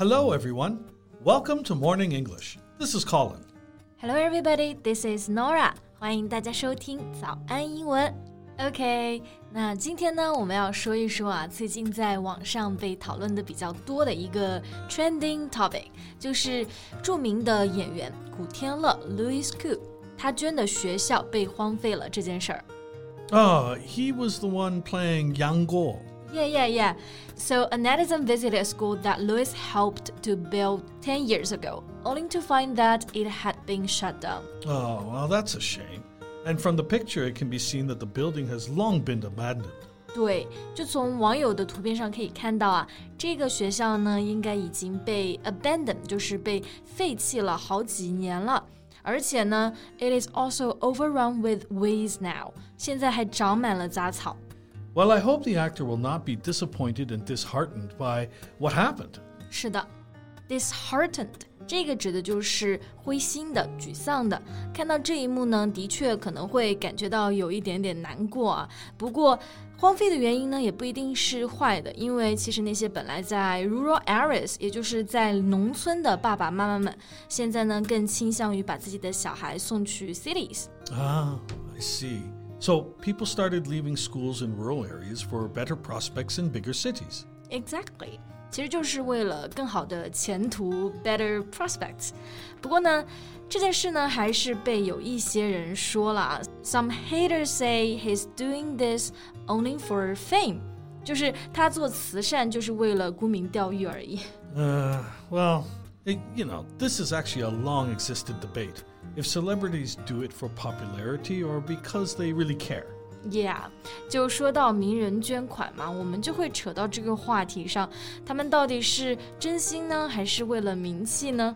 Hello, everyone. Welcome to Morning English. This is Colin. Hello, everybody. This is Norah. 欢迎大家收听早安英文。OK，那今天呢，我们要说一说啊，最近在网上被讨论的比较多的一个 trending topic，就是著名的演员古天乐 Louis Koo 他捐的学校被荒废了这件事儿。Ah, he was the one playing Yang Guo yeah, yeah, yeah. So a netizen visited a school that Louis helped to build 10 years ago, only to find that it had been shut down. Oh, well, that's a shame. And from the picture, it can be seen that the building has long been abandoned. 对，就从网友的图片上可以看到啊，这个学校呢应该已经被 abandoned，就是被废弃了好几年了。而且呢，it is also overrun with weeds now，现在还长满了杂草。Well, I hope the actor will not be disappointed and disheartened by what happened. 是的，disheartened 这个指的就是灰心的、沮丧的。看到这一幕呢，的确可能会感觉到有一点点难过啊。不过，荒废的原因呢，也不一定是坏的，因为其实那些本来在 rural areas，也就是在农村的爸爸妈妈们，现在呢更倾向于把自己的小孩送去 cities。Ah, I see. So people started leaving schools in rural areas for better prospects in bigger cities. Exactly. 其实就是为了更好的前途 （better prospects）。不过呢，这件事呢还是被有一些人说了。Some haters say he's doing this only for fame，就是他做慈善就是为了沽名钓誉而已。Uh, well, it, you know, this is actually a long existed debate. If celebrities do it for popularity or because they really care. Yeah，就说到名人捐款嘛，我们就会扯到这个话题上，他们到底是真心呢，还是为了名气呢？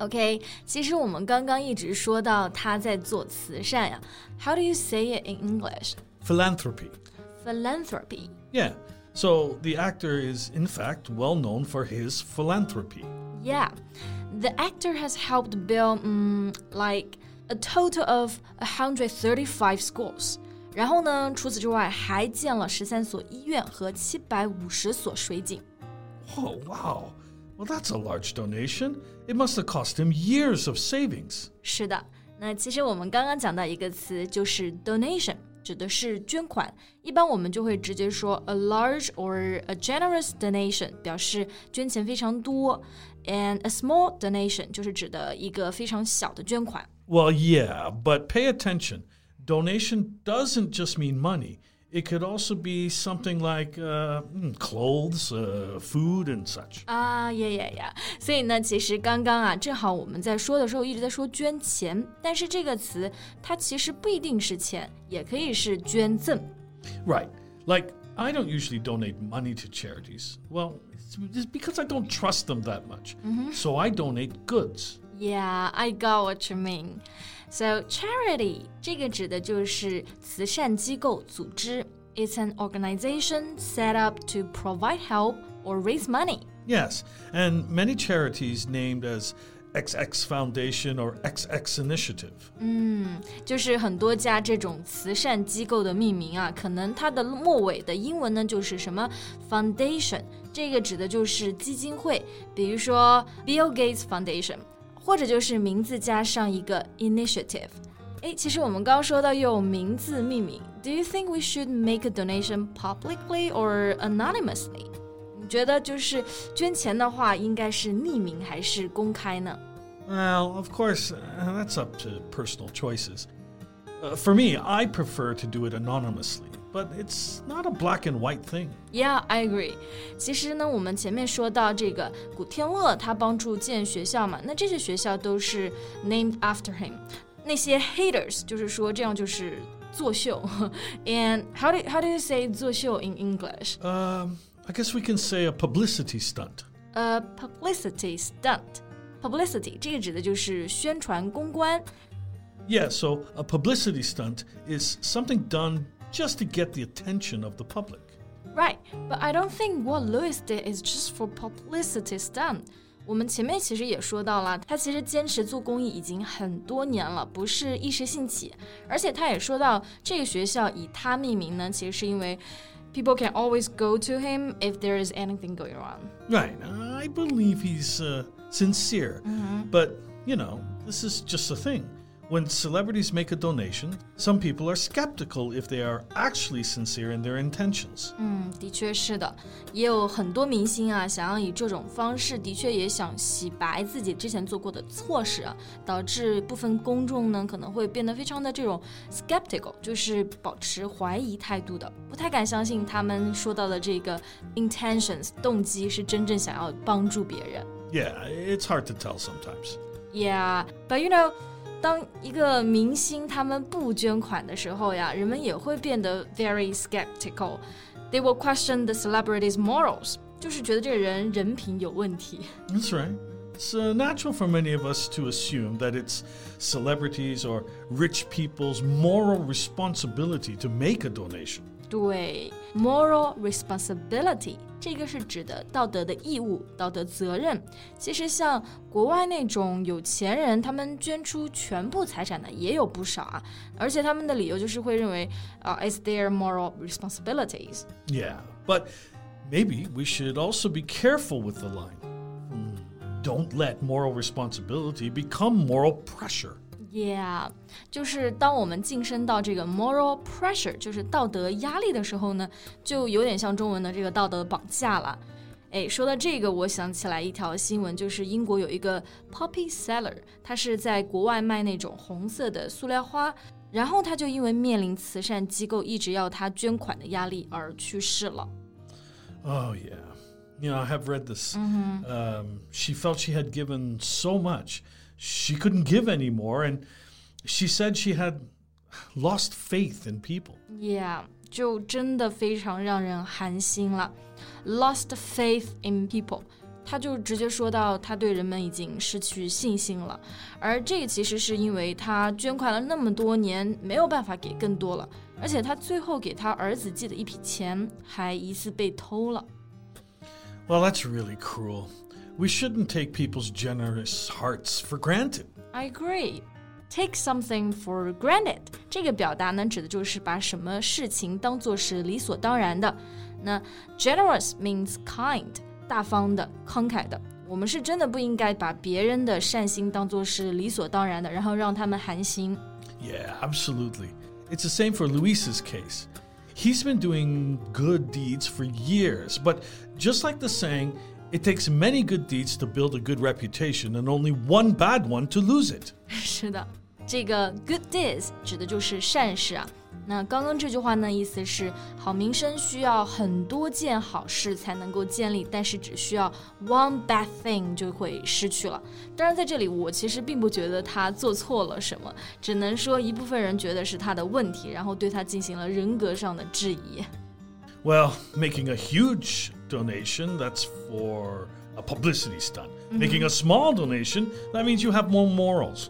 OK，其实我们刚刚一直说到他在做慈善呀。How do you say it in English? Philanthropy. Philanthropy. Yeah. So the actor is, in fact, well known for his philanthropy. Yeah. The actor has helped build um, like a total of 135 schools. 然后呢，除此之外，还建了十三所医院和七百五十所水井。Oh, wow. Well, that's a large donation. It must have cost him years of savings. 是的，那其实我们刚刚讲到一个词，就是 donation。指的是捐款，一般我们就会直接说 a large or a generous donation，表示捐钱非常多，and a small donation 就是指的一个非常小的捐款。Well, yeah, but pay attention. Donation doesn't just mean money. It could also be something like uh, hmm, clothes, uh, food, and such. 啊呀呀呀！所以呢，其实刚刚啊，正好我们在说的时候一直在说捐钱，但是这个词它其实不一定是钱，也可以是捐赠。Right. Like I don't usually donate money to charities. Well, it's because I don't trust them that much. So I donate goods. Yeah, I got what you mean. So charity 这个指的就是慈善机构组织。It's an organization set up to provide help or raise money. Yes, and many charities named as XX Foundation or XX Initiative. 嗯，就是很多家这种慈善机构的命名啊，可能它的末尾的英文呢就是什么 foundation，这个指的就是基金会，比如说 Bill Gates Foundation。 或者就是名字加上一个 initiative。诶，其实我们刚刚说到用名字命名，Do you think we should make a donation publicly or anonymously？你觉得就是捐钱的话，应该是匿名还是公开呢？Well, of course, that's up to personal choices. Uh, for me, I prefer to do it anonymously but it's not a black and white thing. Yeah, I agree. 其实呢，我们前面说到这个古天乐，他帮助建学校嘛，那这些学校都是 named after him。那些 haters 就是说这样就是作秀。And how do how do you say 作秀 in English? Um, I guess we can say a publicity stunt. A publicity stunt. publicity，这个指的就是宣传公关。 Yeah, so a publicity stunt is something done just to get the attention of the public. Right, but I don't think what Louis did is just for publicity stunt. 我们前面其实也说到了，他其实坚持做公益已经很多年了，不是一时兴起。而且他也说到，这个学校以他命名呢，其实是因为 people can always go to him if there is anything going wrong. Right, I believe he's uh, sincere, -hmm. but you know, this is just a thing. When celebrities make a donation, some people are skeptical if they are actually sincere in their intentions. 嗯，的确是的，也有很多明星啊，想要以这种方式，的确也想洗白自己之前做过的错事啊，导致部分公众呢可能会变得非常的这种 skeptical，就是保持怀疑态度的，不太敢相信他们说到的这个 intentions 动机是真正想要帮助别人。 Yeah, it's hard to tell sometimes. Yeah, but you know. 当一个明星他们不捐款的时候呀，人们也会变得 very skeptical. They will question the celebrity's morals，就是觉得这个人人品有问题。 That's right. It's uh, natural for many of us to assume that it's celebrities or rich people's moral responsibility to make a donation. 对，moral responsibility 这个是指的道德的义务、道德责任。其实像国外那种有钱人，他们捐出全部财产的也有不少啊，而且他们的理由就是会认为啊、i t s their moral responsibilities。 Yeah, but maybe we should also be careful with the line. Hmm, Don't let moral responsibility become moral pressure. Yeah，就是当我们晋升到这个 moral pressure，就是道德压力的时候呢，就有点像中文的这个道德绑架了。哎，说到这个，我想起来一条新闻，就是英国有一个 poppy seller，他是在国外卖那种红色的塑料花，然后他就因为面临慈善机构一直要他捐款的压力而去世了。 Oh, yeah. You know, I have read this. Um, she felt she had given so much, she couldn't give anymore. And she said she had lost faith in people. Yeah，就真的非常让人寒心了。Lost faith in people，他就直接说到他对人们已经失去信心了，而这个其实是因为他捐款了那么多年，没有办法给更多了，而且他最后给他儿子寄的一笔钱还疑似被偷了。 Well, that's really cruel. We shouldn't take people's generous hearts for granted. I agree. Take something for granted 这个表达呢，指的就是把什么事情当做是理所当然的。那 generous means kind，大方的、慷慨的。我们是真的不应该把别人的善心当做是理所当然的，然后让他们寒心。Yeah, absolutely. It's the same for Louis's case. He's been doing good deeds for years, but just like the saying, it takes many good deeds to build a good reputation and only one bad one to lose it. 是的，这个 good deeds 指的就是善事啊。那刚刚这句话呢，意思是好名声需要很多件好事才能够建立，但是只需要 one bad thing 就会失去了。当然，在这里我其实并不觉得他做错了什么，只能说一部分人觉得是他的问题，然后对他进行了人格上的质疑。 Well, making a huge donation, that's for a publicity stunt. Making a small donation, that means you have more morals.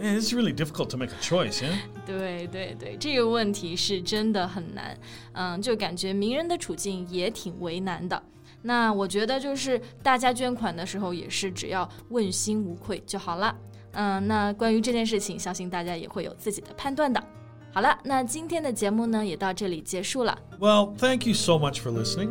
It's really difficult to make a choice, yeah? 对对对，这个问题是真的很难，嗯，就感觉名人的处境也挺为难的。那我觉得就是大家捐款的时候也是只要问心无愧就好了。嗯，那关于这件事情，相信大家也会有自己的判断的。好了，那今天的节目呢也到这里结束了。 Well, thank you so much for listening.